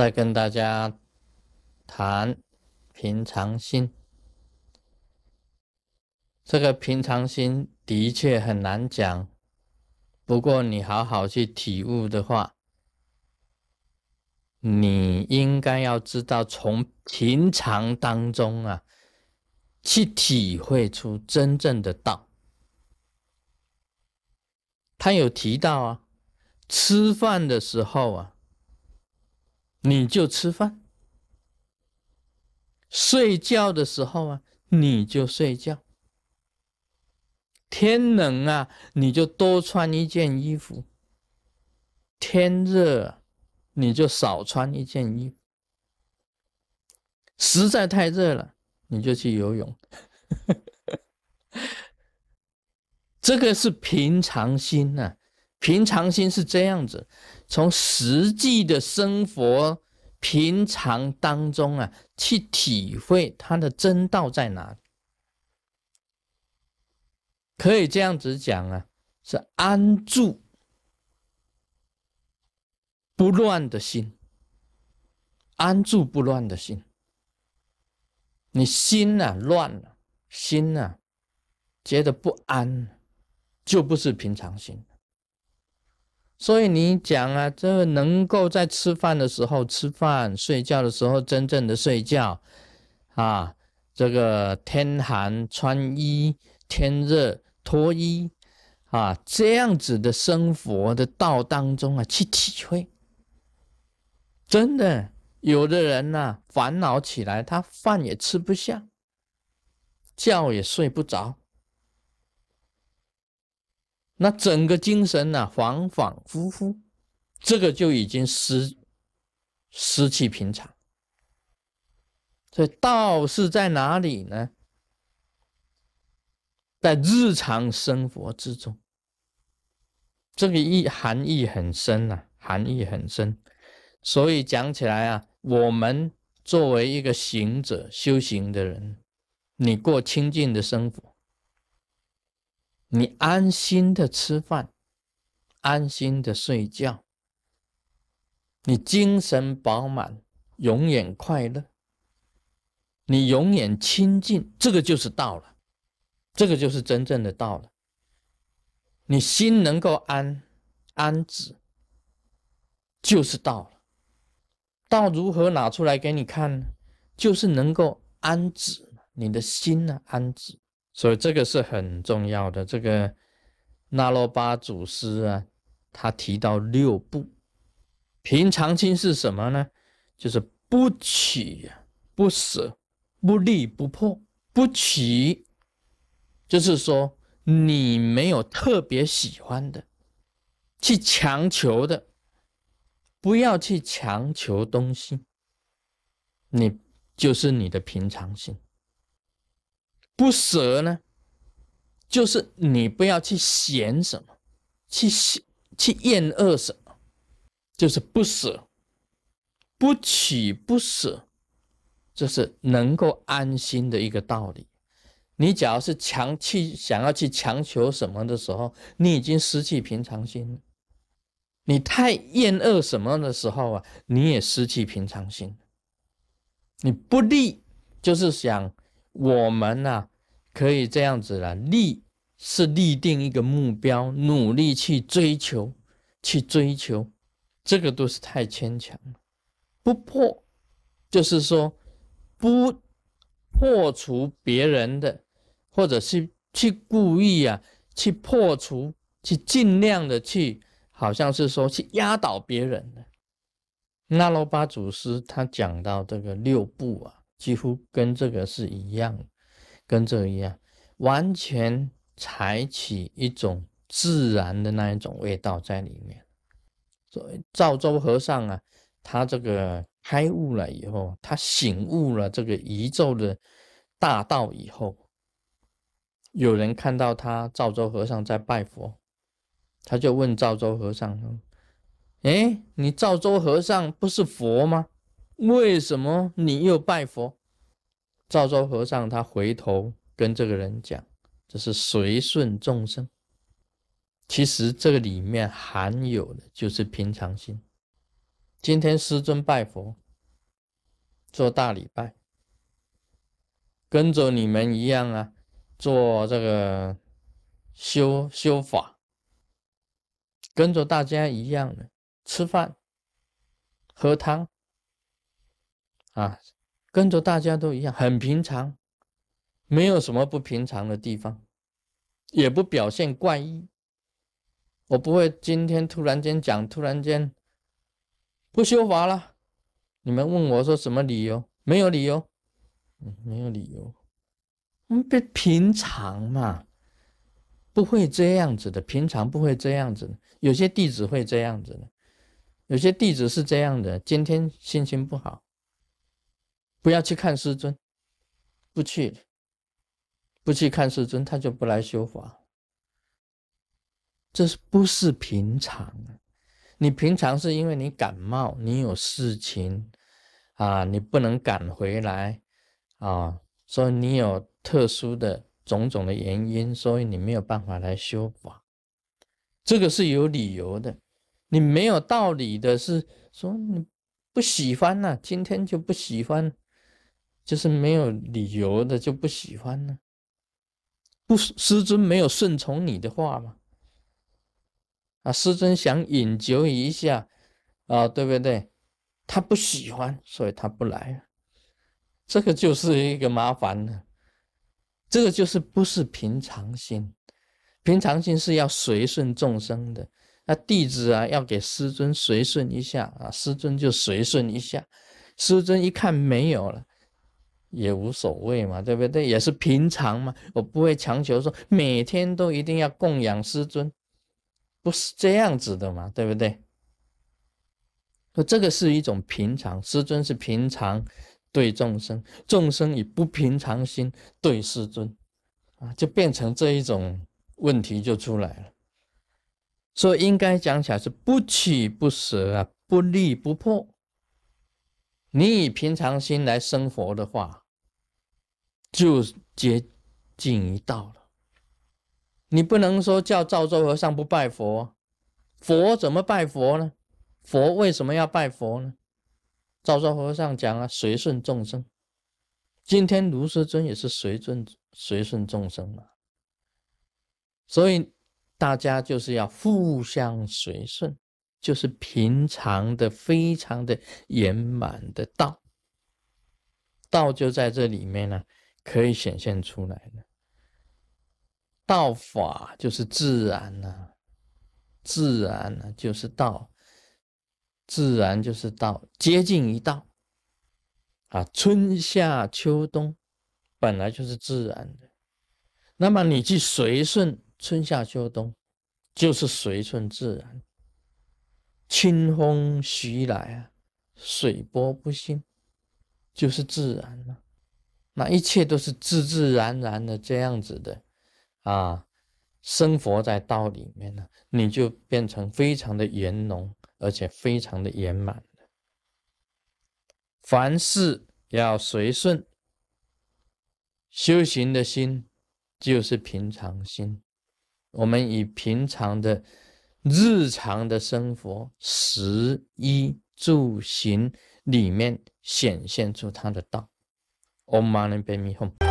再跟大家谈平常心。这个平常心的确很难讲，不过你好好去体悟的话，你应该要知道从平常当中啊，去体会出真正的道。他有提到啊，吃饭的时候啊，你就吃饭；睡觉的时候啊，你就睡觉。天冷啊，你就多穿一件衣服；天热，你就少穿一件衣服。实在太热了，你就去游泳。这个是平常心呐，平常心是这样子，从实际的生活平常当中啊，去体会它的真道在哪里。可以这样子讲啊，是安住不乱的心，安住不乱的心。你心呐乱了，心呐觉得不安，就不是平常心。所以你讲啊，这个能够在吃饭的时候吃饭，睡觉的时候真正的睡觉啊，这个天寒穿衣，天热。脱衣啊，这样子的生活的道当中啊，去体会。真的，有的人呐，烦恼起来，他饭也吃不下，觉也睡不着，那整个精神呐，恍恍惚惚，这个就已经失失去平常。所以道是在哪里呢？在日常生活之中，这个意含义很深呐，含义很深。所以讲起来啊，我们作为一个行者、修行的人，你过清净的生活，你安心的吃饭，安心的睡觉，你精神饱满，永远快乐，你永远清净，这个就是道了。这个就是真正的道了。你心能够安安止，就是道了。道如何拿出来给你看呢？就是能够安止你的心呢，安止。所以这个是很重要的。这个那罗巴祖师啊，他提到六不平常心是什么呢？就是不取、不舍、不立、不破、不取。就是说，你没有特别喜欢的，去强求的，不要去强求东西。你就是你的平常心。不舍呢，就是你不要去嫌什么，去去厌恶什么，就是不舍。不取不舍，这是能够安心的一个道理。你只要是强去想要去强求什么的时候，你已经失去平常心了。你太厌恶什么的时候啊，你也失去平常心。你不立，就是想我们呐，可以这样子了。立是立定一个目标，努力去追求，去追求，这个都是太牵强了。不破，就是说不破除别人的。或者是去故意啊，去破除，去尽量的去，好像是说去压倒别人的。那罗巴祖师他讲到这个六步啊，几乎跟这个是一样，跟这个一样，完全采取一种自然的那一种味道在里面。所以赵州和尚啊，他这个开悟了以后，他醒悟了这个宇宙的大道以后。有人看到他赵州和尚在拜佛，他就问赵州和尚说：“哎，你赵州和尚不是佛吗？为什么你又拜佛？”赵州和尚他回头跟这个人讲：“这是随顺众生。其实这个里面含有的就是平常心。今天师尊拜佛，做大礼拜，跟着你们一样啊，做这个修修法，跟着大家一样的吃饭、喝汤，啊，跟着大家都一样，很平常，没有什么不平常的地方，也不表现怪异。我不会今天突然间讲，突然间不修法了。你们问我说什么理由？没有理由，嗯，没有理由。我们平常嘛，不会这样子的。平常不会这样子的。有些弟子会这样子的，有些弟子是这样的。今天心情不好，不要去看师尊，不去，不去看师尊，他就不来修法。这是不是平常？你平常是因为你感冒，你有事情啊，你不能赶回来啊，所以你有特殊的种种的原因，所以你没有办法来修法。这个是有理由的。你没有道理的是说你不喜欢呢，今天就不喜欢，就是没有理由的就不喜欢呢。不，师尊没有顺从你的话吗？啊，师尊想引咎一下，啊，对不对？他不喜欢，所以他不来。这个就是一个麻烦了。这个就是不是平常心，平常心是要随顺众生的。那弟子啊，要给师尊随顺一下啊，师尊就随顺一下。师尊一看没有了，也无所谓嘛，对不对？也是平常嘛，我不会强求说每天都一定要供养师尊。不是这样子的嘛，对不对？那这个是一种平常，师尊是平常对众生，众生以不平常心对师尊，啊，就变成这一种问题就出来了。所以应该讲起来是不取不舍啊，不立不破。你以平常心来生活的话，就接近一道了。你不能说叫赵州和尚不拜佛，佛怎么拜佛呢？佛为什么要拜佛呢？赵州和尚讲啊，随顺众生。今天卢师尊也是随顺随顺众生嘛，所以大家就是要互相随顺，就是平常的、非常的圆满的道，道就在这里面呢，可以显现出来的。道法就是自然呐，自然呢就是道，自然就是道，接近一道啊。春夏秋冬本来就是自然的，那么你去随顺春夏秋冬，就是随顺自然。清风徐来啊，水波不兴，就是自然了。那一切都是自自然然的这样子的。啊，生活在道里面呢，你就变成非常的圆融，而且非常的圆满凡事要随顺，修行的心就是平常心。我们以平常的日常的生活，食衣住行里面显现出他的道。Om Mani Padme Hum。